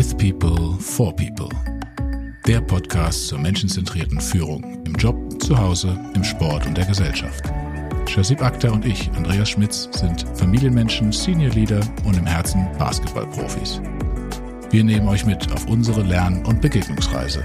With People, for People. Der Podcast zur menschenzentrierten Führung im Job, zu Hause, im Sport und der Gesellschaft. Shazib Akhtar und ich, Andreas Schmitz, sind Familienmenschen, Senior Leader und im Herzen Basketballprofis. Wir nehmen euch mit auf unsere Lern- und Begegnungsreise.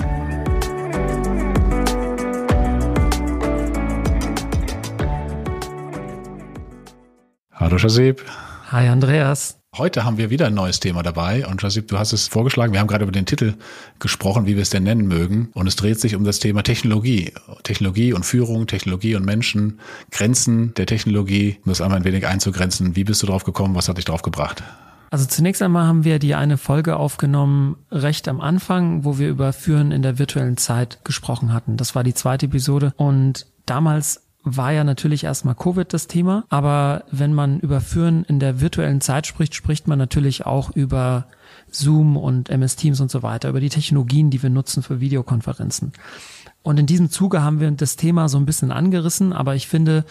Hallo Shazib. Hi Andreas. Heute haben wir wieder ein neues Thema dabei und Jasip, du hast es vorgeschlagen. Wir haben gerade über den Titel gesprochen, wie wir es denn nennen mögen. Und es dreht sich um das Thema Technologie. Technologie und Führung, Technologie und Menschen, Grenzen der Technologie. Um das einmal ein wenig einzugrenzen. Wie bist du drauf gekommen? Was hat dich drauf gebracht? Also zunächst einmal haben wir die eine Folge aufgenommen, recht am Anfang, wo wir über Führen in der virtuellen Zeit gesprochen hatten. Das war die zweite Episode. Und damals war ja natürlich erstmal Covid das Thema, aber wenn man über Führen in der virtuellen Zeit spricht, spricht man natürlich auch über Zoom und MS Teams und so weiter, über die Technologien, die wir nutzen für Videokonferenzen. Und in diesem Zuge haben wir das Thema so ein bisschen angerissen, aber ich finde,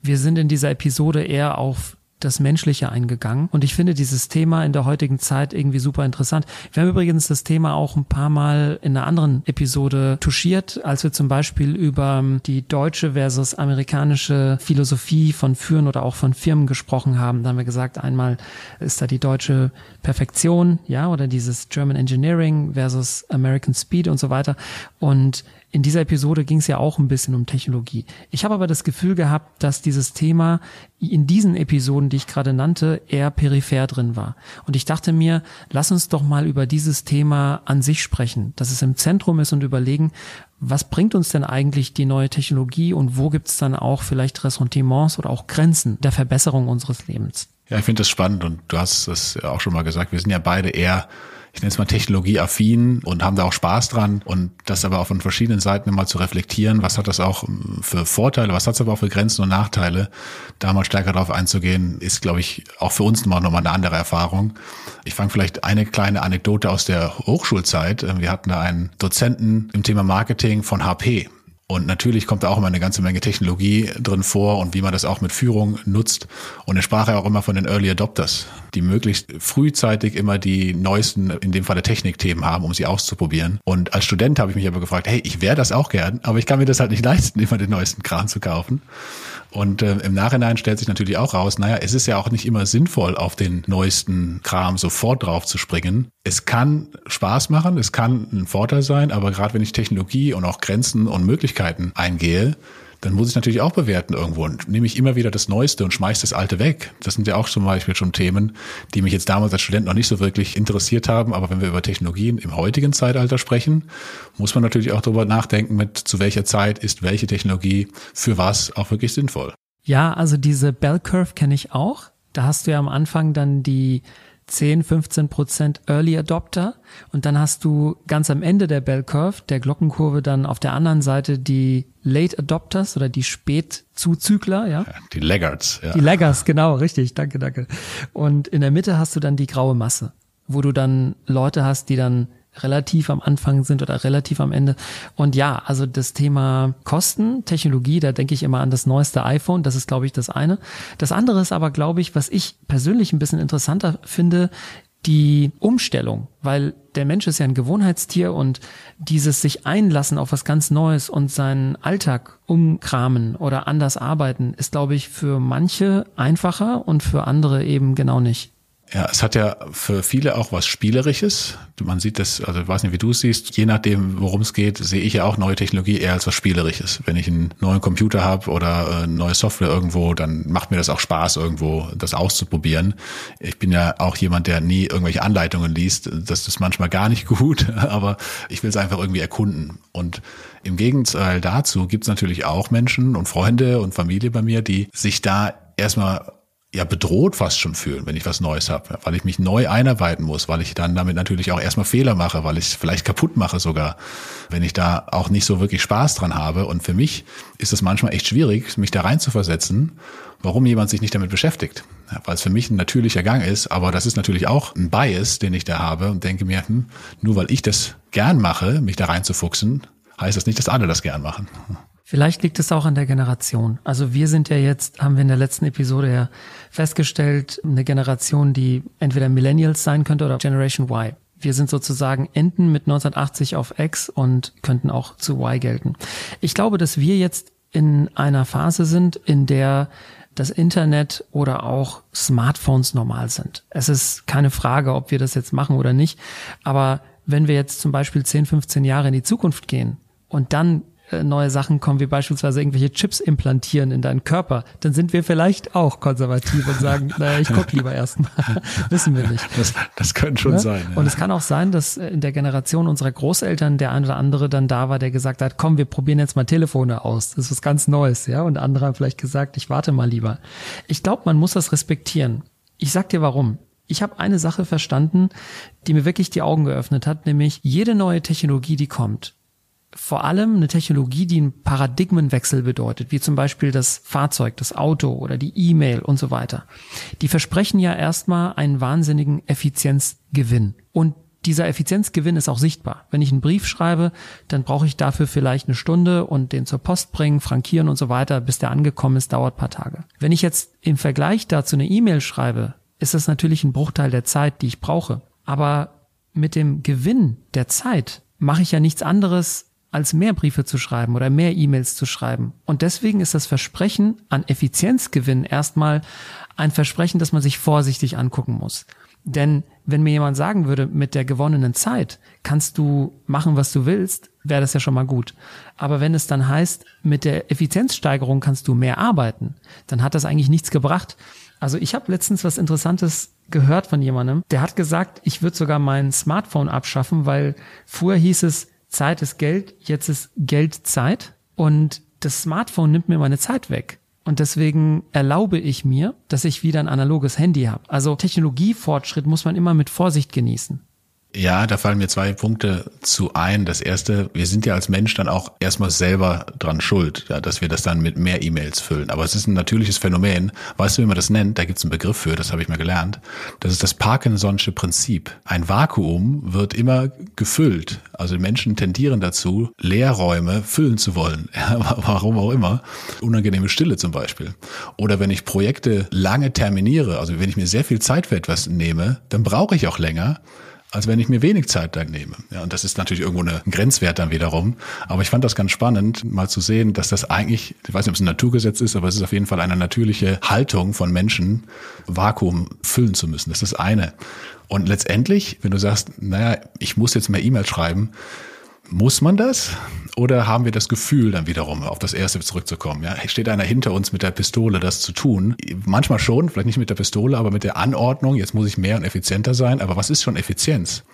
wir sind in dieser Episode eher auf das Menschliche eingegangen. Und ich finde dieses Thema in der heutigen Zeit irgendwie super interessant. Wir haben übrigens das Thema auch ein paar Mal in einer anderen Episode touchiert, als wir zum Beispiel über die deutsche versus amerikanische Philosophie von Führen oder auch von Firmen gesprochen haben. Da haben wir gesagt, einmal ist da die deutsche Perfektion, ja, oder dieses German Engineering versus American Speed und so weiter. Und in dieser Episode ging es ja auch ein bisschen um Technologie. Ich habe aber das Gefühl gehabt, dass dieses Thema in diesen Episoden, die ich gerade nannte, eher peripher drin war. Und ich dachte mir, lass uns doch mal über dieses Thema an sich sprechen, dass es im Zentrum ist und überlegen, was bringt uns denn eigentlich die neue Technologie und wo gibt es dann auch vielleicht Ressentiments oder auch Grenzen der Verbesserung unseres Lebens? Ja, ich finde das spannend und du hast es auch schon mal gesagt, wir sind ja beide eher ich nenne es mal technologieaffin und haben da auch Spaß dran und das aber auch von verschiedenen Seiten immer zu reflektieren, was hat das auch für Vorteile, was hat es aber auch für Grenzen und Nachteile, da mal stärker drauf einzugehen, ist, glaube ich, auch für uns nochmal eine andere Erfahrung. Ich fange vielleicht eine kleine Anekdote aus der Hochschulzeit. Wir hatten da einen Dozenten im Thema Marketing von HP und natürlich kommt da auch immer eine ganze Menge Technologie drin vor und wie man das auch mit Führung nutzt. Und er sprach ja auch immer von den Early Adopters, die möglichst frühzeitig immer die neuesten, in dem Falle Technikthemen haben, um sie auszuprobieren. Und als Student habe ich mich aber gefragt, hey, ich wäre das auch gern, aber ich kann mir das halt nicht leisten, immer den neuesten Kram zu kaufen. Und äh, im Nachhinein stellt sich natürlich auch raus, naja, es ist ja auch nicht immer sinnvoll, auf den neuesten Kram sofort drauf zu springen. Es kann Spaß machen, es kann ein Vorteil sein, aber gerade wenn ich Technologie und auch Grenzen und Möglichkeiten eingehe, dann muss ich natürlich auch bewerten irgendwo und nehme ich immer wieder das Neueste und schmeiße das Alte weg. Das sind ja auch zum Beispiel schon Themen, die mich jetzt damals als Student noch nicht so wirklich interessiert haben. Aber wenn wir über Technologien im heutigen Zeitalter sprechen, muss man natürlich auch darüber nachdenken, mit zu welcher Zeit ist welche Technologie für was auch wirklich sinnvoll. Ja, also diese Bell Curve kenne ich auch. Da hast du ja am Anfang dann die 10, 15 Prozent Early Adopter und dann hast du ganz am Ende der Bell Curve, der Glockenkurve, dann auf der anderen Seite die Late Adopters oder die Spätzuzügler, ja? ja die Laggards, ja. Die Laggards, genau, richtig, danke, danke. Und in der Mitte hast du dann die graue Masse, wo du dann Leute hast, die dann relativ am Anfang sind oder relativ am Ende. Und ja, also das Thema Kosten, Technologie, da denke ich immer an das neueste iPhone. Das ist, glaube ich, das eine. Das andere ist aber, glaube ich, was ich persönlich ein bisschen interessanter finde, die Umstellung, weil der Mensch ist ja ein Gewohnheitstier und dieses sich einlassen auf was ganz Neues und seinen Alltag umkramen oder anders arbeiten, ist, glaube ich, für manche einfacher und für andere eben genau nicht. Ja, es hat ja für viele auch was Spielerisches. Man sieht das, also ich weiß nicht, wie du es siehst, je nachdem, worum es geht, sehe ich ja auch neue Technologie eher als was Spielerisches. Wenn ich einen neuen Computer habe oder äh, neue Software irgendwo, dann macht mir das auch Spaß, irgendwo das auszuprobieren. Ich bin ja auch jemand, der nie irgendwelche Anleitungen liest. Das ist manchmal gar nicht gut, aber ich will es einfach irgendwie erkunden. Und im Gegenteil dazu gibt es natürlich auch Menschen und Freunde und Familie bei mir, die sich da erstmal ja bedroht fast schon fühlen, wenn ich was Neues habe, weil ich mich neu einarbeiten muss, weil ich dann damit natürlich auch erstmal Fehler mache, weil ich es vielleicht kaputt mache sogar, wenn ich da auch nicht so wirklich Spaß dran habe. Und für mich ist es manchmal echt schwierig, mich da rein zu versetzen, warum jemand sich nicht damit beschäftigt. Ja, weil es für mich ein natürlicher Gang ist, aber das ist natürlich auch ein Bias, den ich da habe und denke mir, hm, nur weil ich das gern mache, mich da reinzufuchsen, heißt das nicht, dass alle das gern machen. Vielleicht liegt es auch an der Generation. Also wir sind ja jetzt, haben wir in der letzten Episode ja festgestellt, eine Generation, die entweder Millennials sein könnte oder Generation Y. Wir sind sozusagen Enten mit 1980 auf X und könnten auch zu Y gelten. Ich glaube, dass wir jetzt in einer Phase sind, in der das Internet oder auch Smartphones normal sind. Es ist keine Frage, ob wir das jetzt machen oder nicht. Aber wenn wir jetzt zum Beispiel 10, 15 Jahre in die Zukunft gehen und dann neue Sachen kommen, wie beispielsweise irgendwelche Chips implantieren in deinen Körper, dann sind wir vielleicht auch konservativ und sagen, naja, ich guck lieber erstmal. Wissen wir nicht. Das, das könnte schon ja? sein. Ja. Und es kann auch sein, dass in der Generation unserer Großeltern der ein oder andere dann da war, der gesagt hat, komm, wir probieren jetzt mal Telefone aus. Das ist was ganz Neues, ja. Und andere haben vielleicht gesagt, ich warte mal lieber. Ich glaube, man muss das respektieren. Ich sag dir warum. Ich habe eine Sache verstanden, die mir wirklich die Augen geöffnet hat, nämlich jede neue Technologie, die kommt, vor allem eine Technologie, die einen Paradigmenwechsel bedeutet, wie zum Beispiel das Fahrzeug, das Auto oder die E-Mail und so weiter. Die versprechen ja erstmal einen wahnsinnigen Effizienzgewinn. Und dieser Effizienzgewinn ist auch sichtbar. Wenn ich einen Brief schreibe, dann brauche ich dafür vielleicht eine Stunde und den zur Post bringen, frankieren und so weiter, bis der angekommen ist, dauert paar Tage. Wenn ich jetzt im Vergleich dazu eine E-Mail schreibe, ist das natürlich ein Bruchteil der Zeit, die ich brauche. Aber mit dem Gewinn der Zeit mache ich ja nichts anderes, als mehr Briefe zu schreiben oder mehr E-Mails zu schreiben. Und deswegen ist das Versprechen an Effizienzgewinn erstmal ein Versprechen, das man sich vorsichtig angucken muss. Denn wenn mir jemand sagen würde, mit der gewonnenen Zeit kannst du machen, was du willst, wäre das ja schon mal gut. Aber wenn es dann heißt, mit der Effizienzsteigerung kannst du mehr arbeiten, dann hat das eigentlich nichts gebracht. Also ich habe letztens was Interessantes gehört von jemandem, der hat gesagt, ich würde sogar mein Smartphone abschaffen, weil früher hieß es, Zeit ist Geld, jetzt ist Geld Zeit und das Smartphone nimmt mir meine Zeit weg. Und deswegen erlaube ich mir, dass ich wieder ein analoges Handy habe. Also Technologiefortschritt muss man immer mit Vorsicht genießen. Ja, da fallen mir zwei Punkte zu ein. Das erste, wir sind ja als Mensch dann auch erstmal selber dran schuld, ja, dass wir das dann mit mehr E-Mails füllen. Aber es ist ein natürliches Phänomen. Weißt du, wie man das nennt? Da gibt es einen Begriff für, das habe ich mal gelernt. Das ist das Parkinson'sche Prinzip. Ein Vakuum wird immer gefüllt. Also Menschen tendieren dazu, Leerräume füllen zu wollen. Ja, warum auch immer. Unangenehme Stille zum Beispiel. Oder wenn ich Projekte lange terminiere, also wenn ich mir sehr viel Zeit für etwas nehme, dann brauche ich auch länger als wenn ich mir wenig Zeit dann nehme. Ja, und das ist natürlich irgendwo ein Grenzwert dann wiederum. Aber ich fand das ganz spannend, mal zu sehen, dass das eigentlich, ich weiß nicht, ob es ein Naturgesetz ist, aber es ist auf jeden Fall eine natürliche Haltung von Menschen, Vakuum füllen zu müssen. Das ist das eine. Und letztendlich, wenn du sagst, naja, ich muss jetzt mehr E-Mail schreiben, muss man das? Oder haben wir das Gefühl, dann wiederum auf das erste zurückzukommen? Ja? Steht einer hinter uns mit der Pistole, das zu tun? Manchmal schon, vielleicht nicht mit der Pistole, aber mit der Anordnung, jetzt muss ich mehr und effizienter sein. Aber was ist schon Effizienz?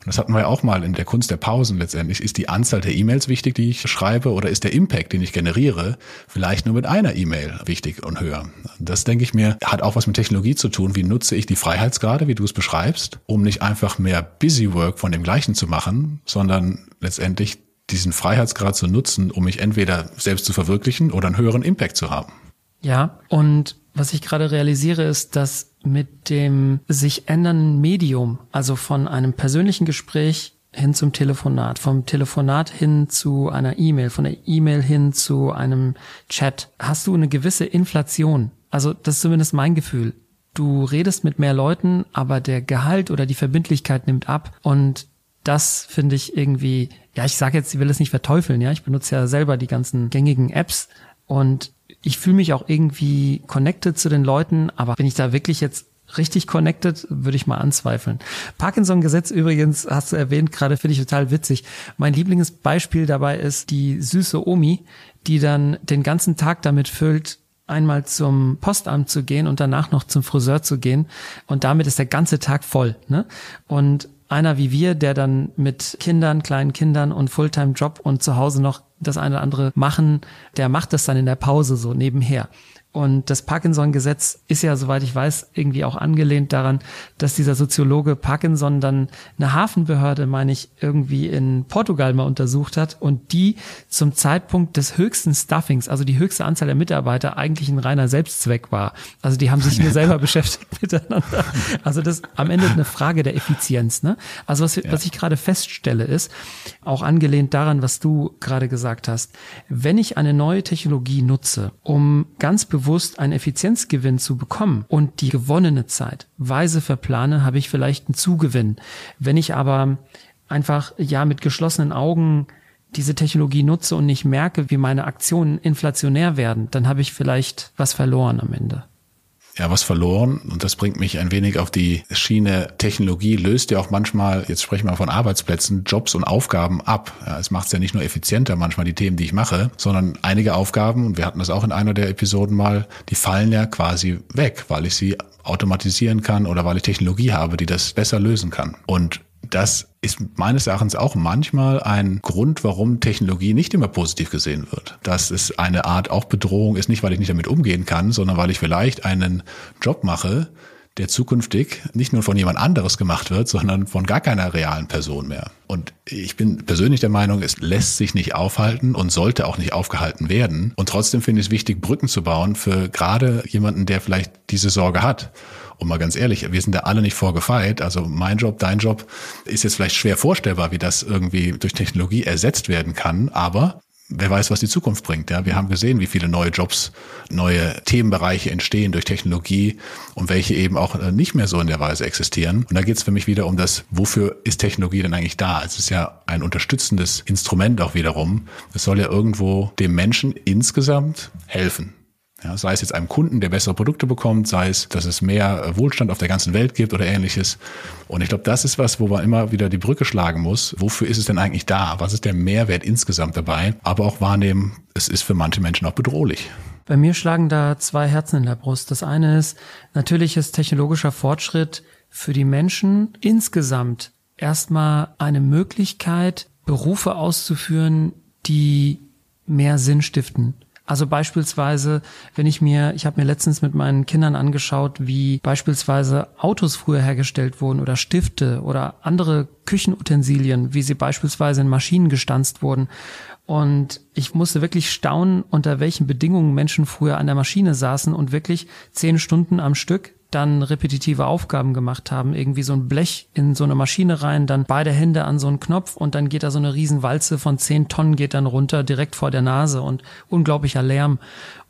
Und das hatten wir ja auch mal in der Kunst der Pausen letztendlich. Ist die Anzahl der E-Mails wichtig, die ich schreibe, oder ist der Impact, den ich generiere, vielleicht nur mit einer E-Mail wichtig und höher? Das, denke ich mir, hat auch was mit Technologie zu tun. Wie nutze ich die Freiheitsgrade, wie du es beschreibst, um nicht einfach mehr Busy Work von dem Gleichen zu machen, sondern letztendlich diesen Freiheitsgrad zu nutzen, um mich entweder selbst zu verwirklichen oder einen höheren Impact zu haben. Ja, und was ich gerade realisiere, ist, dass mit dem sich ändernden Medium, also von einem persönlichen Gespräch hin zum Telefonat, vom Telefonat hin zu einer E-Mail, von der E-Mail hin zu einem Chat, hast du eine gewisse Inflation. Also das ist zumindest mein Gefühl. Du redest mit mehr Leuten, aber der Gehalt oder die Verbindlichkeit nimmt ab und das finde ich irgendwie, ja, ich sage jetzt, ich will es nicht verteufeln, ja, ich benutze ja selber die ganzen gängigen Apps und ich fühle mich auch irgendwie connected zu den Leuten, aber bin ich da wirklich jetzt richtig connected, würde ich mal anzweifeln. Parkinson-Gesetz übrigens, hast du erwähnt, gerade finde ich total witzig. Mein Lieblingsbeispiel dabei ist die süße Omi, die dann den ganzen Tag damit füllt, einmal zum Postamt zu gehen und danach noch zum Friseur zu gehen. Und damit ist der ganze Tag voll. Ne? Und einer wie wir, der dann mit Kindern, kleinen Kindern und Fulltime-Job und zu Hause noch das eine oder andere machen, der macht das dann in der Pause so nebenher. Und das Parkinson-Gesetz ist ja, soweit ich weiß, irgendwie auch angelehnt daran, dass dieser Soziologe Parkinson dann eine Hafenbehörde, meine ich, irgendwie in Portugal mal untersucht hat und die zum Zeitpunkt des höchsten Stuffings, also die höchste Anzahl der Mitarbeiter, eigentlich ein reiner Selbstzweck war. Also die haben sich nur selber beschäftigt miteinander. Also das ist am Ende eine Frage der Effizienz. Ne? Also was, ja. was ich gerade feststelle ist, auch angelehnt daran, was du gerade gesagt hast, wenn ich eine neue Technologie nutze, um ganz bewusst bewusst einen Effizienzgewinn zu bekommen und die gewonnene Zeit weise verplane, habe ich vielleicht einen Zugewinn. Wenn ich aber einfach ja mit geschlossenen Augen diese Technologie nutze und nicht merke, wie meine Aktionen inflationär werden, dann habe ich vielleicht was verloren am Ende ja was verloren. Und das bringt mich ein wenig auf die Schiene. Technologie löst ja auch manchmal, jetzt sprechen wir von Arbeitsplätzen, Jobs und Aufgaben ab. Ja, es macht es ja nicht nur effizienter, manchmal die Themen, die ich mache, sondern einige Aufgaben, und wir hatten das auch in einer der Episoden mal, die fallen ja quasi weg, weil ich sie automatisieren kann oder weil ich Technologie habe, die das besser lösen kann. Und das ist meines Erachtens auch manchmal ein Grund, warum Technologie nicht immer positiv gesehen wird. Dass es eine Art auch Bedrohung ist, nicht weil ich nicht damit umgehen kann, sondern weil ich vielleicht einen Job mache, der zukünftig nicht nur von jemand anderes gemacht wird, sondern von gar keiner realen Person mehr. Und ich bin persönlich der Meinung, es lässt sich nicht aufhalten und sollte auch nicht aufgehalten werden. Und trotzdem finde ich es wichtig, Brücken zu bauen für gerade jemanden, der vielleicht diese Sorge hat. Und mal ganz ehrlich, wir sind da alle nicht vorgefeit. Also mein Job, dein Job ist jetzt vielleicht schwer vorstellbar, wie das irgendwie durch Technologie ersetzt werden kann. Aber wer weiß, was die Zukunft bringt. Ja, wir haben gesehen, wie viele neue Jobs, neue Themenbereiche entstehen durch Technologie und welche eben auch äh, nicht mehr so in der Weise existieren. Und da geht es für mich wieder um das, wofür ist Technologie denn eigentlich da? Es ist ja ein unterstützendes Instrument auch wiederum. Es soll ja irgendwo dem Menschen insgesamt helfen. Ja, sei es jetzt einem Kunden, der bessere Produkte bekommt, sei es, dass es mehr äh, Wohlstand auf der ganzen Welt gibt oder ähnliches. Und ich glaube, das ist was, wo man immer wieder die Brücke schlagen muss. Wofür ist es denn eigentlich da? Was ist der Mehrwert insgesamt dabei? Aber auch wahrnehmen, es ist für manche Menschen auch bedrohlich. Bei mir schlagen da zwei Herzen in der Brust. Das eine ist, natürlich ist technologischer Fortschritt für die Menschen insgesamt erstmal eine Möglichkeit, Berufe auszuführen, die mehr Sinn stiften also beispielsweise, wenn ich mir, ich habe mir letztens mit meinen Kindern angeschaut, wie beispielsweise Autos früher hergestellt wurden oder Stifte oder andere Küchenutensilien, wie sie beispielsweise in Maschinen gestanzt wurden. Und ich musste wirklich staunen, unter welchen Bedingungen Menschen früher an der Maschine saßen und wirklich zehn Stunden am Stück dann repetitive Aufgaben gemacht haben, irgendwie so ein Blech in so eine Maschine rein, dann beide Hände an so einen Knopf und dann geht da so eine Riesenwalze von zehn Tonnen geht dann runter direkt vor der Nase und unglaublicher Lärm.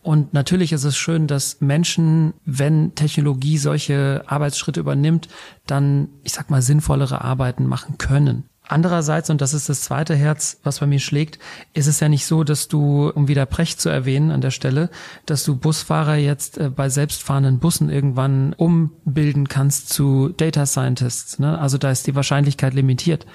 Und natürlich ist es schön, dass Menschen, wenn Technologie solche Arbeitsschritte übernimmt, dann, ich sag mal, sinnvollere Arbeiten machen können. Andererseits, und das ist das zweite Herz, was bei mir schlägt, ist es ja nicht so, dass du, um wieder Precht zu erwähnen an der Stelle, dass du Busfahrer jetzt äh, bei selbstfahrenden Bussen irgendwann umbilden kannst zu Data Scientists. Ne? Also da ist die Wahrscheinlichkeit limitiert.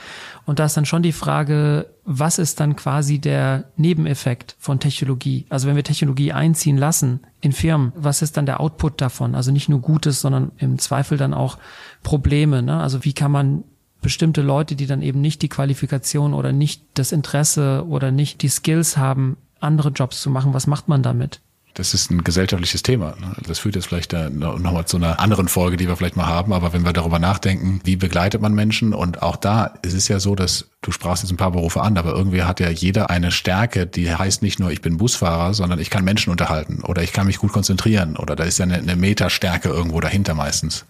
Und da ist dann schon die Frage, was ist dann quasi der Nebeneffekt von Technologie? Also wenn wir Technologie einziehen lassen in Firmen, was ist dann der Output davon? Also nicht nur Gutes, sondern im Zweifel dann auch Probleme. Ne? Also wie kann man bestimmte Leute, die dann eben nicht die Qualifikation oder nicht das Interesse oder nicht die Skills haben, andere Jobs zu machen. Was macht man damit? das ist ein gesellschaftliches Thema. Ne? Das führt jetzt vielleicht nochmal zu einer anderen Folge, die wir vielleicht mal haben. Aber wenn wir darüber nachdenken, wie begleitet man Menschen? Und auch da ist es ja so, dass du sprachst jetzt ein paar Berufe an, aber irgendwie hat ja jeder eine Stärke, die heißt nicht nur, ich bin Busfahrer, sondern ich kann Menschen unterhalten oder ich kann mich gut konzentrieren oder da ist ja eine, eine Metastärke irgendwo dahinter meistens.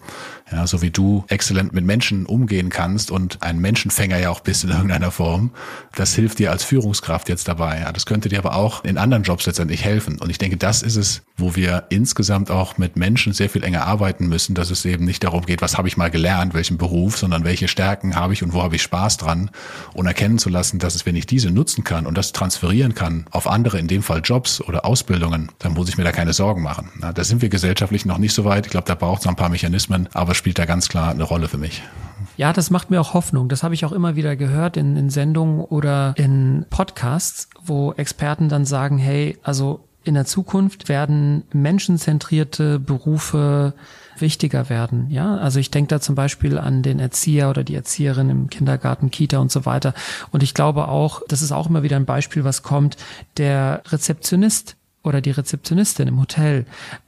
Ja, so wie du exzellent mit Menschen umgehen kannst und ein Menschenfänger ja auch bist in irgendeiner Form, das hilft dir als Führungskraft jetzt dabei. Ja, das könnte dir aber auch in anderen Jobs letztendlich helfen. Und ich denke, das ist es, wo wir insgesamt auch mit Menschen sehr viel enger arbeiten müssen, dass es eben nicht darum geht, was habe ich mal gelernt, welchen Beruf, sondern welche Stärken habe ich und wo habe ich Spaß dran und erkennen zu lassen, dass es, wenn ich diese nutzen kann und das transferieren kann auf andere, in dem Fall Jobs oder Ausbildungen, dann muss ich mir da keine Sorgen machen. Ja, da sind wir gesellschaftlich noch nicht so weit. Ich glaube, da braucht es ein paar Mechanismen, aber spielt da ganz klar eine Rolle für mich. Ja, das macht mir auch Hoffnung. Das habe ich auch immer wieder gehört in, in Sendungen oder in Podcasts, wo Experten dann sagen, hey, also in der Zukunft werden menschenzentrierte Berufe wichtiger werden. Ja, also ich denke da zum Beispiel an den Erzieher oder die Erzieherin im Kindergarten, Kita und so weiter. Und ich glaube auch, das ist auch immer wieder ein Beispiel, was kommt, der Rezeptionist oder die Rezeptionistin im Hotel.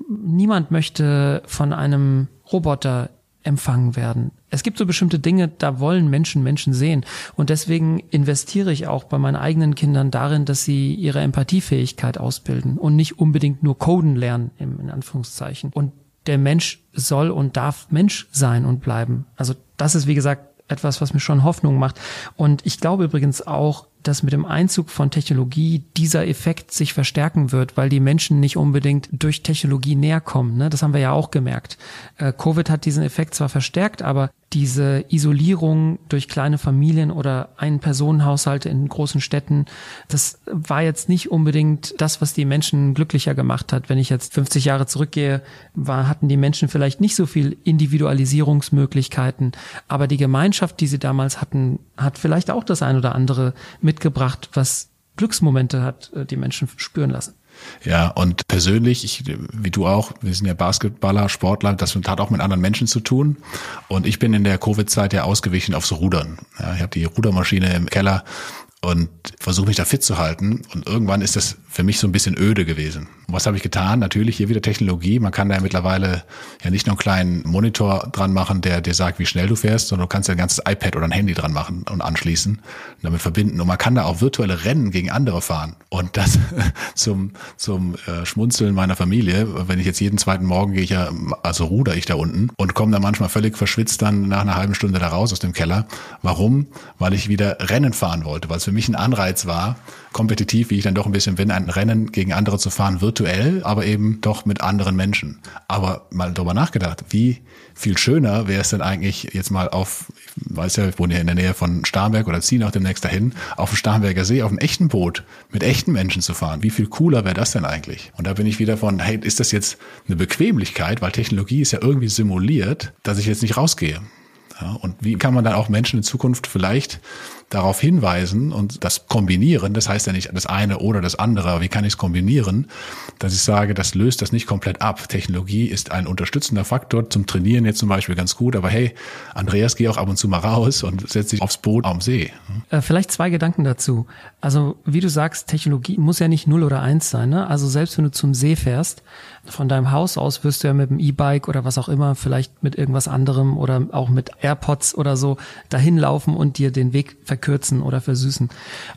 Niemand möchte von einem Roboter empfangen werden. Es gibt so bestimmte Dinge, da wollen Menschen Menschen sehen. Und deswegen investiere ich auch bei meinen eigenen Kindern darin, dass sie ihre Empathiefähigkeit ausbilden und nicht unbedingt nur Coden lernen, in Anführungszeichen. Und der Mensch soll und darf Mensch sein und bleiben. Also das ist, wie gesagt, etwas, was mir schon Hoffnung macht. Und ich glaube übrigens auch, dass mit dem Einzug von Technologie dieser Effekt sich verstärken wird, weil die Menschen nicht unbedingt durch Technologie näher kommen. Ne? Das haben wir ja auch gemerkt. Äh, Covid hat diesen Effekt zwar verstärkt, aber diese Isolierung durch kleine Familien oder Ein-Personen-Haushalte in großen Städten, das war jetzt nicht unbedingt das, was die Menschen glücklicher gemacht hat. Wenn ich jetzt 50 Jahre zurückgehe, war, hatten die Menschen vielleicht nicht so viel Individualisierungsmöglichkeiten, aber die Gemeinschaft, die sie damals hatten, hat vielleicht auch das ein oder andere mitgebracht, was Glücksmomente hat äh, die Menschen spüren lassen. Ja, und persönlich, ich, wie du auch, wir sind ja Basketballer, Sportler, das hat auch mit anderen Menschen zu tun. Und ich bin in der Covid-Zeit ja ausgewichen aufs Rudern. Ja, ich habe die Rudermaschine im Keller und versuche mich da fit zu halten. Und irgendwann ist das für mich so ein bisschen öde gewesen. Und was habe ich getan? Natürlich hier wieder Technologie. Man kann da ja mittlerweile ja nicht nur einen kleinen Monitor dran machen, der dir sagt, wie schnell du fährst, sondern du kannst ja ein ganzes iPad oder ein Handy dran machen und anschließen und damit verbinden. Und man kann da auch virtuelle Rennen gegen andere fahren. Und das zum, zum äh, Schmunzeln meiner Familie. Wenn ich jetzt jeden zweiten Morgen gehe ich ja, also ruder ich da unten und komme dann manchmal völlig verschwitzt dann nach einer halben Stunde da raus aus dem Keller. Warum? Weil ich wieder Rennen fahren wollte, weil es für mich ein Anreiz war, kompetitiv, wie ich dann doch ein bisschen bin, ein Rennen gegen andere zu fahren, virtuell, aber eben doch mit anderen Menschen. Aber mal darüber nachgedacht, wie viel schöner wäre es denn eigentlich jetzt mal auf, ich weiß ja, ich wohne hier in der Nähe von Starnberg oder ziehe auch demnächst dahin, auf dem Starnberger See, auf einem echten Boot mit echten Menschen zu fahren. Wie viel cooler wäre das denn eigentlich? Und da bin ich wieder von, hey, ist das jetzt eine Bequemlichkeit, weil Technologie ist ja irgendwie simuliert, dass ich jetzt nicht rausgehe. Ja, und wie kann man dann auch Menschen in Zukunft vielleicht darauf hinweisen und das kombinieren, das heißt ja nicht das eine oder das andere, wie kann ich es kombinieren, dass ich sage, das löst das nicht komplett ab. Technologie ist ein unterstützender Faktor zum Trainieren jetzt zum Beispiel ganz gut, aber hey, Andreas, geh auch ab und zu mal raus und setz dich aufs Boot am See. Äh, vielleicht zwei Gedanken dazu. Also wie du sagst, Technologie muss ja nicht null oder eins sein. Ne? Also selbst wenn du zum See fährst, von deinem Haus aus wirst du ja mit dem E-Bike oder was auch immer, vielleicht mit irgendwas anderem oder auch mit AirPods oder so dahin laufen und dir den Weg verkürzen oder versüßen.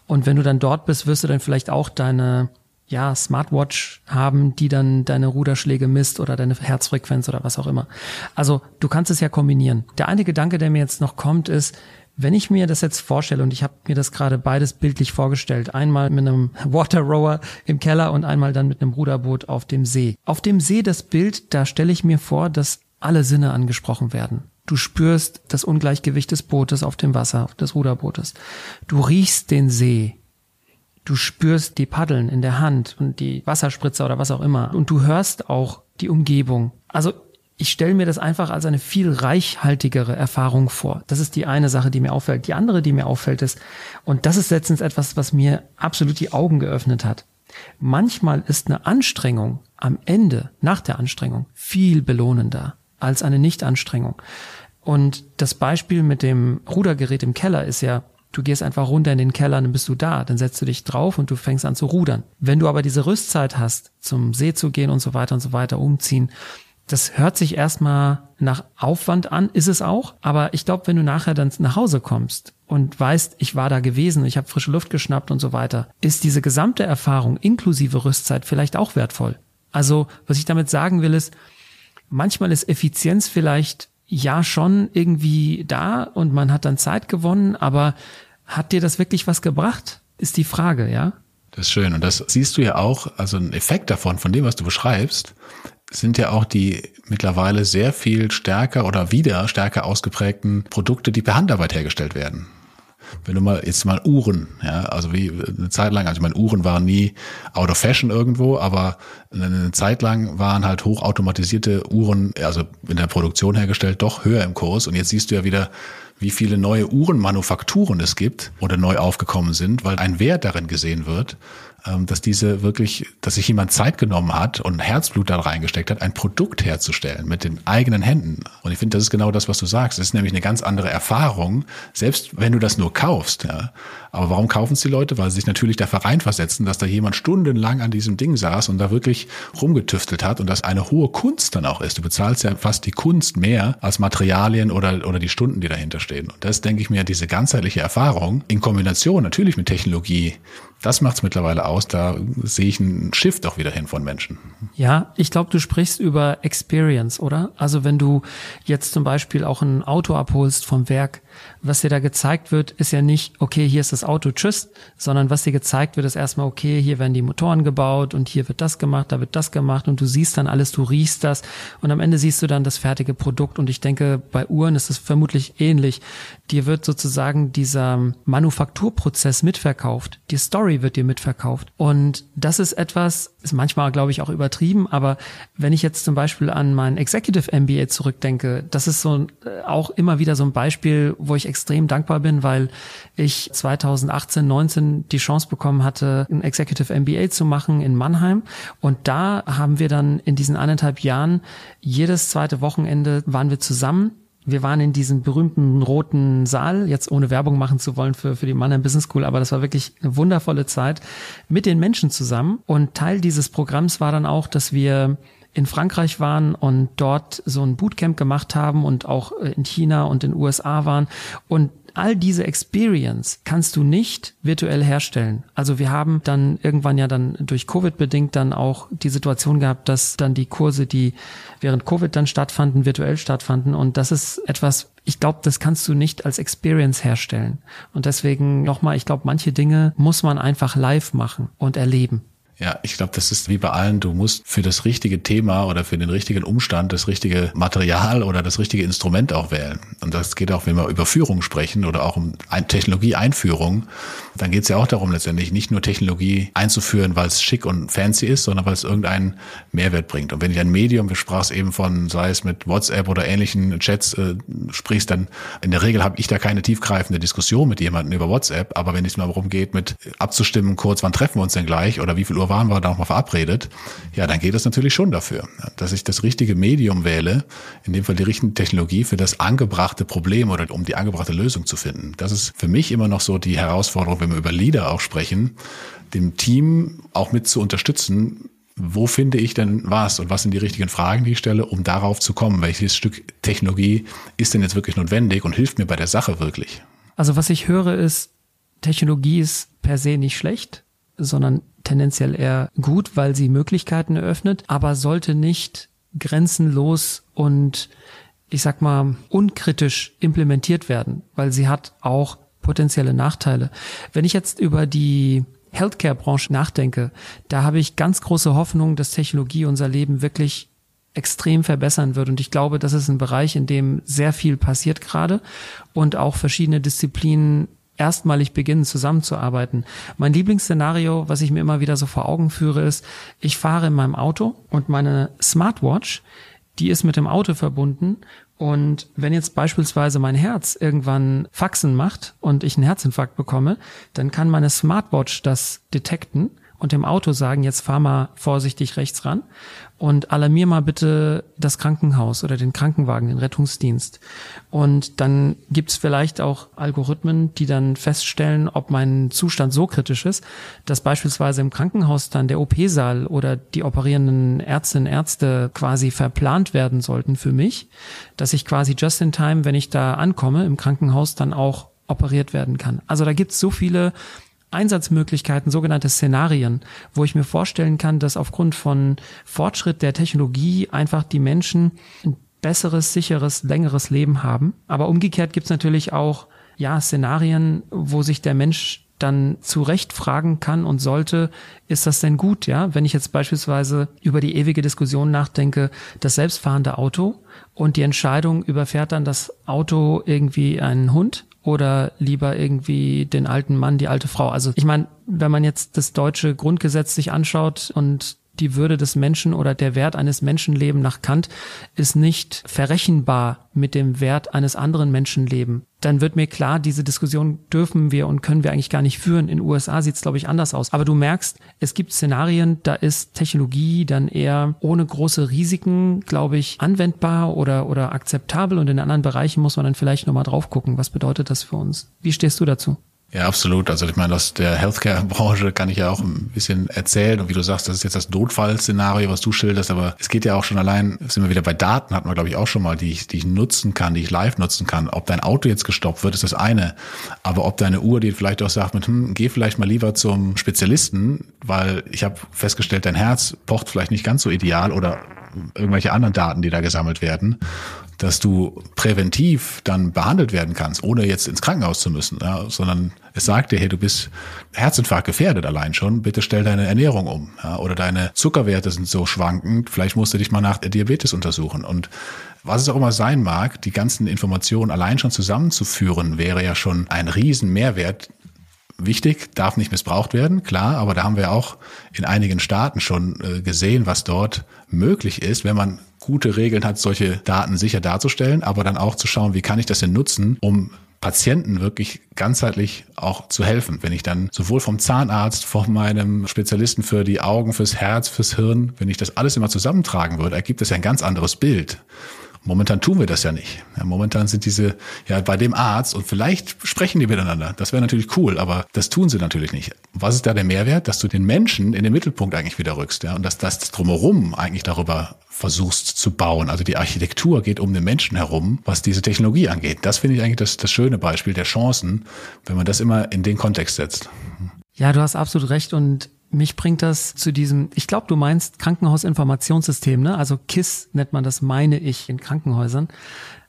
Und wenn du dann dort bist, wirst du dann vielleicht auch deine ja, Smartwatch haben, die dann deine Ruderschläge misst oder deine Herzfrequenz oder was auch immer. Also du kannst es ja kombinieren. Der eine Gedanke, der mir jetzt noch kommt, ist, wenn ich mir das jetzt vorstelle und ich habe mir das gerade beides bildlich vorgestellt, einmal mit einem Water Rower im Keller und einmal dann mit einem Ruderboot auf dem See. Auf dem See das Bild, da stelle ich mir vor, dass alle Sinne angesprochen werden. Du spürst das Ungleichgewicht des Bootes auf dem Wasser, des Ruderbootes. Du riechst den See. Du spürst die Paddeln in der Hand und die Wasserspritzer oder was auch immer. Und du hörst auch die Umgebung. Also ich stelle mir das einfach als eine viel reichhaltigere Erfahrung vor. Das ist die eine Sache, die mir auffällt. Die andere, die mir auffällt, ist, und das ist letztens etwas, was mir absolut die Augen geöffnet hat. Manchmal ist eine Anstrengung am Ende, nach der Anstrengung, viel belohnender als eine Nichtanstrengung. Und das Beispiel mit dem Rudergerät im Keller ist ja, du gehst einfach runter in den Keller, dann bist du da, dann setzt du dich drauf und du fängst an zu rudern. Wenn du aber diese Rüstzeit hast, zum See zu gehen und so weiter und so weiter, umziehen, das hört sich erstmal nach Aufwand an, ist es auch. Aber ich glaube, wenn du nachher dann nach Hause kommst und weißt, ich war da gewesen, ich habe frische Luft geschnappt und so weiter, ist diese gesamte Erfahrung inklusive Rüstzeit vielleicht auch wertvoll. Also, was ich damit sagen will, ist, manchmal ist Effizienz vielleicht ja schon irgendwie da und man hat dann Zeit gewonnen, aber hat dir das wirklich was gebracht? Ist die Frage, ja? Das ist schön. Und das siehst du ja auch, also ein Effekt davon, von dem, was du beschreibst, sind ja auch die mittlerweile sehr viel stärker oder wieder stärker ausgeprägten Produkte, die per Handarbeit hergestellt werden wenn du mal jetzt mal Uhren, ja, also wie eine Zeit lang, also ich meine, Uhren waren nie out of fashion irgendwo, aber eine Zeit lang waren halt hochautomatisierte Uhren, also in der Produktion hergestellt, doch höher im Kurs. Und jetzt siehst du ja wieder, wie viele neue Uhrenmanufakturen es gibt oder neu aufgekommen sind, weil ein Wert darin gesehen wird, dass diese wirklich, dass sich jemand Zeit genommen hat und Herzblut da reingesteckt hat, ein Produkt herzustellen mit den eigenen Händen. Und ich finde, das ist genau das, was du sagst. Das ist nämlich eine ganz andere Erfahrung, selbst wenn du das nur kaufst. Ja. Aber warum kaufen es die Leute? Weil sie sich natürlich da vereinversetzen, dass da jemand stundenlang an diesem Ding saß und da wirklich rumgetüftelt hat und das eine hohe Kunst dann auch ist. Du bezahlst ja fast die Kunst mehr als Materialien oder, oder die Stunden, die dahinter stehen. Und das denke ich mir, diese ganzheitliche Erfahrung in Kombination natürlich mit Technologie, das macht es mittlerweile aus. Da sehe ich einen Shift auch wieder hin von Menschen. Ja, ich glaube, du sprichst über Experience, oder? Also wenn du jetzt zum Beispiel auch ein Auto abholst vom Werk, was dir da gezeigt wird, ist ja nicht, okay, hier ist das Auto, tschüss, sondern was dir gezeigt wird, ist erstmal, okay, hier werden die Motoren gebaut und hier wird das gemacht, da wird das gemacht und du siehst dann alles, du riechst das und am Ende siehst du dann das fertige Produkt und ich denke, bei Uhren ist es vermutlich ähnlich. Dir wird sozusagen dieser Manufakturprozess mitverkauft, die Story wird dir mitverkauft und das ist etwas, ist manchmal, glaube ich, auch übertrieben, aber wenn ich jetzt zum Beispiel an mein Executive MBA zurückdenke, das ist so äh, auch immer wieder so ein Beispiel, wo ich extrem dankbar bin, weil ich 2018, 19 die Chance bekommen hatte, ein Executive MBA zu machen in Mannheim. Und da haben wir dann in diesen eineinhalb Jahren jedes zweite Wochenende waren wir zusammen wir waren in diesem berühmten roten Saal, jetzt ohne Werbung machen zu wollen für, für die Mannheim Business School, aber das war wirklich eine wundervolle Zeit mit den Menschen zusammen. Und Teil dieses Programms war dann auch, dass wir in Frankreich waren und dort so ein Bootcamp gemacht haben und auch äh, in China und in den USA waren und all diese Experience kannst du nicht virtuell herstellen. Also wir haben dann irgendwann ja dann durch Covid bedingt dann auch die Situation gehabt, dass dann die Kurse, die während Covid dann stattfanden, virtuell stattfanden und das ist etwas, ich glaube, das kannst du nicht als Experience herstellen. Und deswegen nochmal, ich glaube, manche Dinge muss man einfach live machen und erleben. Ja, ich glaube, das ist wie bei allen, du musst für das richtige Thema oder für den richtigen Umstand das richtige Material oder das richtige Instrument auch wählen. Und das geht auch, wenn wir über Führung sprechen oder auch um Technologieeinführung, dann geht es ja auch darum, letztendlich nicht nur Technologie einzuführen, weil es schick und fancy ist, sondern weil es irgendeinen Mehrwert bringt. Und wenn ich ein Medium, wir sprachen es eben von, sei es mit WhatsApp oder ähnlichen Chats äh, sprichst, dann in der Regel habe ich da keine tiefgreifende Diskussion mit jemandem über WhatsApp, aber wenn es mal darum geht, mit abzustimmen, kurz, wann treffen wir uns denn gleich oder wie viel Uhr waren wir da nochmal verabredet, ja, dann geht es natürlich schon dafür, dass ich das richtige Medium wähle, in dem Fall die richtige Technologie für das angebrachte Problem oder um die angebrachte Lösung zu finden. Das ist für mich immer noch so die Herausforderung, wenn wir über Leader auch sprechen, dem Team auch mit zu unterstützen, wo finde ich denn was und was sind die richtigen Fragen, die ich stelle, um darauf zu kommen, welches Stück Technologie ist denn jetzt wirklich notwendig und hilft mir bei der Sache wirklich? Also was ich höre ist, Technologie ist per se nicht schlecht, sondern tendenziell eher gut, weil sie Möglichkeiten eröffnet, aber sollte nicht grenzenlos und ich sag mal unkritisch implementiert werden, weil sie hat auch potenzielle Nachteile. Wenn ich jetzt über die Healthcare-Branche nachdenke, da habe ich ganz große Hoffnung, dass Technologie unser Leben wirklich extrem verbessern wird. Und ich glaube, das ist ein Bereich, in dem sehr viel passiert gerade und auch verschiedene Disziplinen erstmalig beginnen zusammenzuarbeiten. Mein Lieblingsszenario, was ich mir immer wieder so vor Augen führe, ist, ich fahre in meinem Auto und meine Smartwatch, die ist mit dem Auto verbunden und wenn jetzt beispielsweise mein Herz irgendwann Faxen macht und ich einen Herzinfarkt bekomme, dann kann meine Smartwatch das detekten und dem Auto sagen, jetzt fahr mal vorsichtig rechts ran und alarmier mal bitte das Krankenhaus oder den Krankenwagen, den Rettungsdienst. Und dann gibt's vielleicht auch Algorithmen, die dann feststellen, ob mein Zustand so kritisch ist, dass beispielsweise im Krankenhaus dann der OP-Saal oder die operierenden Ärztinnen, Ärzte quasi verplant werden sollten für mich, dass ich quasi just in time, wenn ich da ankomme im Krankenhaus, dann auch operiert werden kann. Also da gibt's so viele Einsatzmöglichkeiten, sogenannte Szenarien, wo ich mir vorstellen kann, dass aufgrund von Fortschritt der Technologie einfach die Menschen ein besseres, sicheres, längeres Leben haben. Aber umgekehrt gibt es natürlich auch ja Szenarien, wo sich der Mensch dann zu Recht fragen kann und sollte, ist das denn gut, ja? Wenn ich jetzt beispielsweise über die ewige Diskussion nachdenke, das selbstfahrende Auto und die Entscheidung überfährt dann das Auto irgendwie einen Hund oder lieber irgendwie den alten Mann, die alte Frau. Also ich meine, wenn man jetzt das deutsche Grundgesetz sich anschaut und die Würde des Menschen oder der Wert eines Menschenlebens nach Kant ist nicht verrechenbar mit dem Wert eines anderen Menschenlebens. Dann wird mir klar, diese Diskussion dürfen wir und können wir eigentlich gar nicht führen. In den USA sieht es, glaube ich, anders aus. Aber du merkst, es gibt Szenarien, da ist Technologie dann eher ohne große Risiken, glaube ich, anwendbar oder, oder akzeptabel. Und in anderen Bereichen muss man dann vielleicht nochmal drauf gucken. Was bedeutet das für uns? Wie stehst du dazu? Ja, absolut. Also ich meine, aus der Healthcare-Branche kann ich ja auch ein bisschen erzählen. Und wie du sagst, das ist jetzt das Notfallszenario, was du schilderst. Aber es geht ja auch schon allein, sind wir wieder bei Daten, hatten wir, glaube ich, auch schon mal, die ich, die ich nutzen kann, die ich live nutzen kann. Ob dein Auto jetzt gestoppt wird, ist das eine. Aber ob deine Uhr, die vielleicht auch sagt, mit, hm, geh vielleicht mal lieber zum Spezialisten, weil ich habe festgestellt, dein Herz pocht vielleicht nicht ganz so ideal oder irgendwelche anderen Daten, die da gesammelt werden dass du präventiv dann behandelt werden kannst, ohne jetzt ins Krankenhaus zu müssen, ja, sondern es sagt dir, hey, du bist Herzinfarkt gefährdet allein schon, bitte stell deine Ernährung um, ja, oder deine Zuckerwerte sind so schwankend, vielleicht musst du dich mal nach Diabetes untersuchen. Und was es auch immer sein mag, die ganzen Informationen allein schon zusammenzuführen, wäre ja schon ein riesen Mehrwert, wichtig, darf nicht missbraucht werden, klar, aber da haben wir auch in einigen Staaten schon äh, gesehen, was dort möglich ist, wenn man gute Regeln hat, solche Daten sicher darzustellen, aber dann auch zu schauen, wie kann ich das denn nutzen, um Patienten wirklich ganzheitlich auch zu helfen. Wenn ich dann sowohl vom Zahnarzt, von meinem Spezialisten für die Augen, fürs Herz, fürs Hirn, wenn ich das alles immer zusammentragen würde, ergibt das ja ein ganz anderes Bild. Momentan tun wir das ja nicht. Ja, momentan sind diese ja bei dem Arzt und vielleicht sprechen die miteinander. Das wäre natürlich cool, aber das tun sie natürlich nicht. Was ist da der Mehrwert, dass du den Menschen in den Mittelpunkt eigentlich wieder rückst, ja, und dass das drumherum eigentlich darüber versuchst zu bauen. Also die Architektur geht um den Menschen herum, was diese Technologie angeht. Das finde ich eigentlich das, das schöne Beispiel der Chancen, wenn man das immer in den Kontext setzt. Ja, du hast absolut recht und mich bringt das zu diesem, ich glaube, du meinst Krankenhausinformationssystem, ne? Also KISS nennt man das, meine ich, in Krankenhäusern.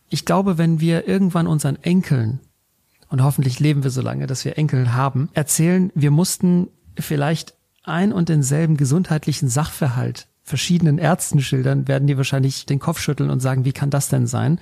Ich glaube, wenn wir irgendwann unseren Enkeln, und hoffentlich leben wir so lange, dass wir Enkel haben, erzählen, wir mussten vielleicht ein und denselben gesundheitlichen Sachverhalt verschiedenen Ärzten schildern, werden die wahrscheinlich den Kopf schütteln und sagen, wie kann das denn sein?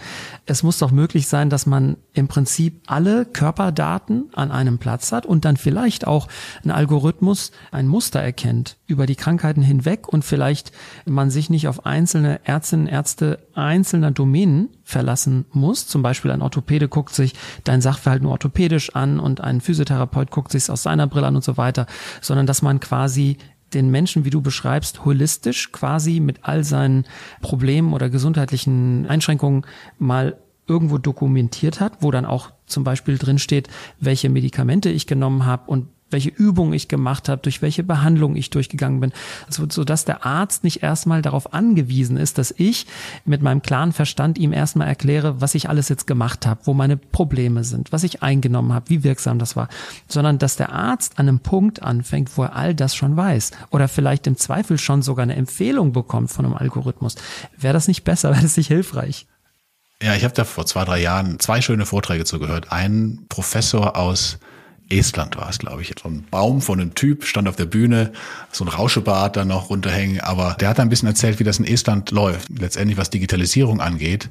Es muss doch möglich sein, dass man im Prinzip alle Körperdaten an einem Platz hat und dann vielleicht auch ein Algorithmus ein Muster erkennt über die Krankheiten hinweg und vielleicht man sich nicht auf einzelne Ärztinnen, Ärzte einzelner Domänen verlassen muss. Zum Beispiel ein Orthopäde guckt sich dein Sachverhalt nur orthopädisch an und ein Physiotherapeut guckt sich aus seiner Brille an und so weiter, sondern dass man quasi den Menschen, wie du beschreibst, holistisch quasi mit all seinen Problemen oder gesundheitlichen Einschränkungen mal irgendwo dokumentiert hat, wo dann auch zum Beispiel drin steht, welche Medikamente ich genommen habe und welche Übungen ich gemacht habe, durch welche Behandlung ich durchgegangen bin, also, so dass der Arzt nicht erstmal darauf angewiesen ist, dass ich mit meinem klaren Verstand ihm erstmal erkläre, was ich alles jetzt gemacht habe, wo meine Probleme sind, was ich eingenommen habe, wie wirksam das war, sondern dass der Arzt an einem Punkt anfängt, wo er all das schon weiß oder vielleicht im Zweifel schon sogar eine Empfehlung bekommt von einem Algorithmus. Wäre das nicht besser? Wäre das nicht hilfreich? Ja, ich habe da vor zwei, drei Jahren zwei schöne Vorträge zugehört. Ein Professor aus Estland war es, glaube ich. So ein Baum von einem Typ stand auf der Bühne, so ein Rauschebart da noch runterhängen. Aber der hat ein bisschen erzählt, wie das in Estland läuft. Letztendlich, was Digitalisierung angeht,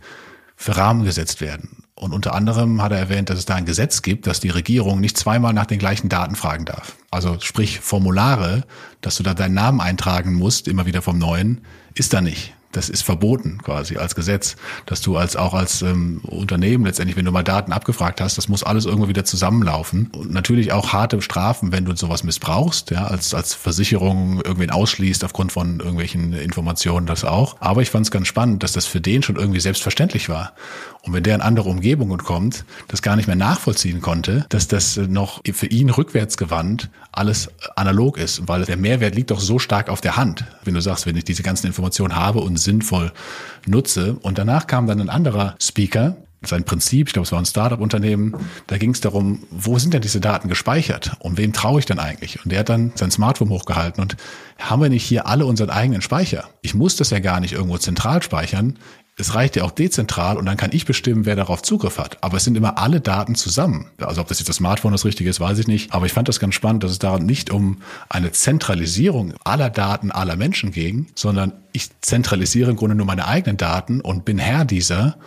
für Rahmen gesetzt werden. Und unter anderem hat er erwähnt, dass es da ein Gesetz gibt, dass die Regierung nicht zweimal nach den gleichen Daten fragen darf. Also sprich Formulare, dass du da deinen Namen eintragen musst, immer wieder vom Neuen, ist da nicht das ist verboten quasi als Gesetz, dass du als auch als ähm, Unternehmen letztendlich, wenn du mal Daten abgefragt hast, das muss alles irgendwo wieder zusammenlaufen. Und natürlich auch harte Strafen, wenn du sowas missbrauchst, ja, als als Versicherung irgendwen ausschließt aufgrund von irgendwelchen Informationen, das auch. Aber ich fand es ganz spannend, dass das für den schon irgendwie selbstverständlich war. Und wenn der in andere Umgebungen kommt, das gar nicht mehr nachvollziehen konnte, dass das noch für ihn rückwärts gewandt alles analog ist, weil der Mehrwert liegt doch so stark auf der Hand, wenn du sagst, wenn ich diese ganzen Informationen habe und sinnvoll nutze. Und danach kam dann ein anderer Speaker, sein Prinzip, ich glaube, es war ein Startup-Unternehmen, da ging es darum, wo sind denn diese Daten gespeichert und wem traue ich denn eigentlich? Und der hat dann sein Smartphone hochgehalten und haben wir nicht hier alle unseren eigenen Speicher? Ich muss das ja gar nicht irgendwo zentral speichern es reicht ja auch dezentral und dann kann ich bestimmen, wer darauf Zugriff hat. Aber es sind immer alle Daten zusammen. Also ob das jetzt das Smartphone das Richtige ist, weiß ich nicht. Aber ich fand das ganz spannend, dass es daran nicht um eine Zentralisierung aller Daten aller Menschen ging, sondern ich zentralisiere im Grunde nur meine eigenen Daten und bin Herr dieser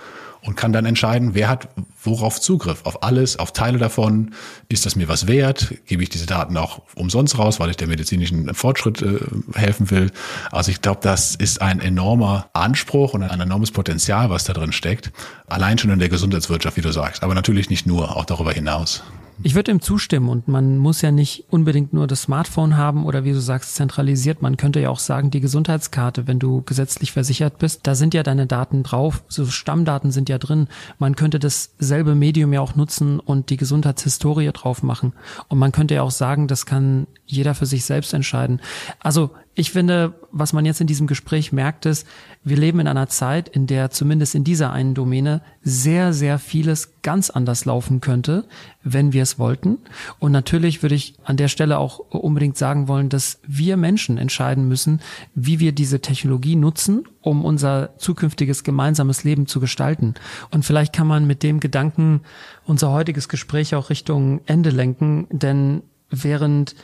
und kann dann entscheiden, wer hat worauf Zugriff. Auf alles, auf Teile davon. Ist das mir was wert? Gebe ich diese Daten auch umsonst raus, weil ich der medizinischen Fortschritt äh, helfen will? Also ich glaube, das ist ein enormer Anspruch und ein enormes Potenzial, was da drin steckt. Allein schon in der Gesundheitswirtschaft, wie du sagst. Aber natürlich nicht nur, auch darüber hinaus. Ich würde ihm zustimmen und man muss ja nicht unbedingt nur das Smartphone haben oder wie du sagst, zentralisiert. Man könnte ja auch sagen, die Gesundheitskarte, wenn du gesetzlich versichert bist, da sind ja deine Daten drauf, so Stammdaten sind ja drin. Man könnte dasselbe Medium ja auch nutzen und die Gesundheitshistorie drauf machen. Und man könnte ja auch sagen, das kann jeder für sich selbst entscheiden. Also ich finde, was man jetzt in diesem Gespräch merkt, ist, wir leben in einer Zeit, in der zumindest in dieser einen Domäne sehr, sehr vieles ganz anders laufen könnte, wenn wir es wollten. Und natürlich würde ich an der Stelle auch unbedingt sagen wollen, dass wir Menschen entscheiden müssen, wie wir diese Technologie nutzen, um unser zukünftiges gemeinsames Leben zu gestalten. Und vielleicht kann man mit dem Gedanken unser heutiges Gespräch auch Richtung Ende lenken, denn während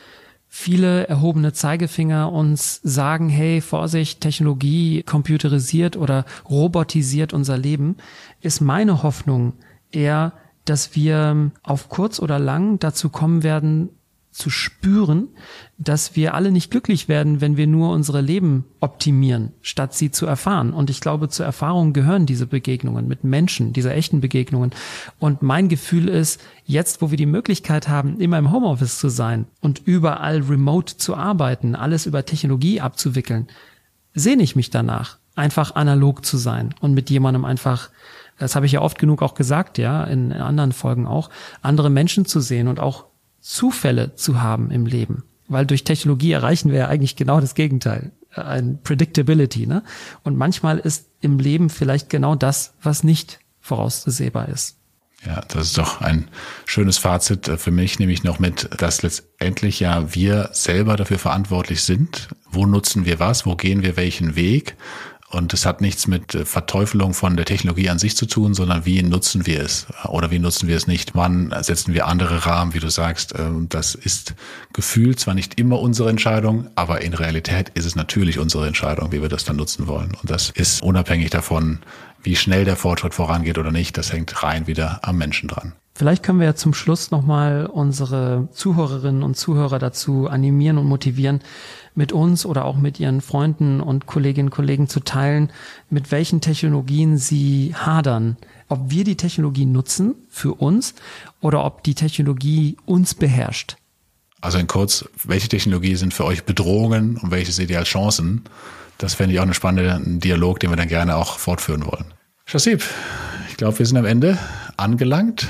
viele erhobene Zeigefinger uns sagen, hey, Vorsicht, Technologie computerisiert oder robotisiert unser Leben, ist meine Hoffnung eher, dass wir auf kurz oder lang dazu kommen werden, zu spüren, dass wir alle nicht glücklich werden, wenn wir nur unsere Leben optimieren, statt sie zu erfahren. Und ich glaube, zur Erfahrung gehören diese Begegnungen mit Menschen, diese echten Begegnungen. Und mein Gefühl ist, jetzt, wo wir die Möglichkeit haben, immer im Homeoffice zu sein und überall remote zu arbeiten, alles über Technologie abzuwickeln, sehne ich mich danach, einfach analog zu sein und mit jemandem einfach das habe ich ja oft genug auch gesagt, ja, in, anderen Folgen auch, andere Menschen zu sehen und auch Zufälle zu haben im Leben. Weil durch Technologie erreichen wir ja eigentlich genau das Gegenteil. Ein Predictability, ne? Und manchmal ist im Leben vielleicht genau das, was nicht vorauszusehbar ist. Ja, das ist doch ein schönes Fazit für mich, nämlich noch mit, dass letztendlich ja wir selber dafür verantwortlich sind. Wo nutzen wir was? Wo gehen wir welchen Weg? Und es hat nichts mit äh, Verteufelung von der Technologie an sich zu tun, sondern wie nutzen wir es oder wie nutzen wir es nicht? Wann setzen wir andere Rahmen, wie du sagst? Ähm, das ist gefühlt zwar nicht immer unsere Entscheidung, aber in Realität ist es natürlich unsere Entscheidung, wie wir das dann nutzen wollen. Und das ist unabhängig davon, wie schnell der Fortschritt vorangeht oder nicht. Das hängt rein wieder am Menschen dran. Vielleicht können wir ja zum Schluss nochmal unsere Zuhörerinnen und Zuhörer dazu animieren und motivieren, mit uns oder auch mit ihren Freunden und Kolleginnen und Kollegen zu teilen, mit welchen Technologien sie hadern. Ob wir die Technologie nutzen für uns oder ob die Technologie uns beherrscht. Also in kurz, welche Technologie sind für euch Bedrohungen und welche seht ihr als Chancen? Das fände ich auch einen spannenden Dialog, den wir dann gerne auch fortführen wollen. Shassib, ich glaube, wir sind am Ende angelangt.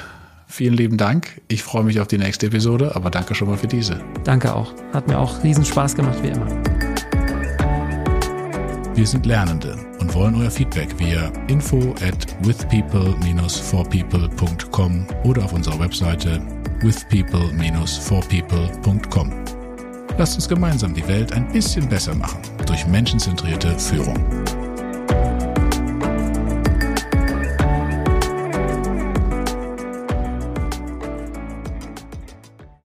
Vielen lieben Dank. Ich freue mich auf die nächste Episode, aber danke schon mal für diese. Danke auch. Hat mir auch riesen Spaß gemacht, wie immer. Wir sind Lernende und wollen euer Feedback via info at withpeople-forpeople.com oder auf unserer Webseite withpeople-forpeople.com. Lasst uns gemeinsam die Welt ein bisschen besser machen durch menschenzentrierte Führung.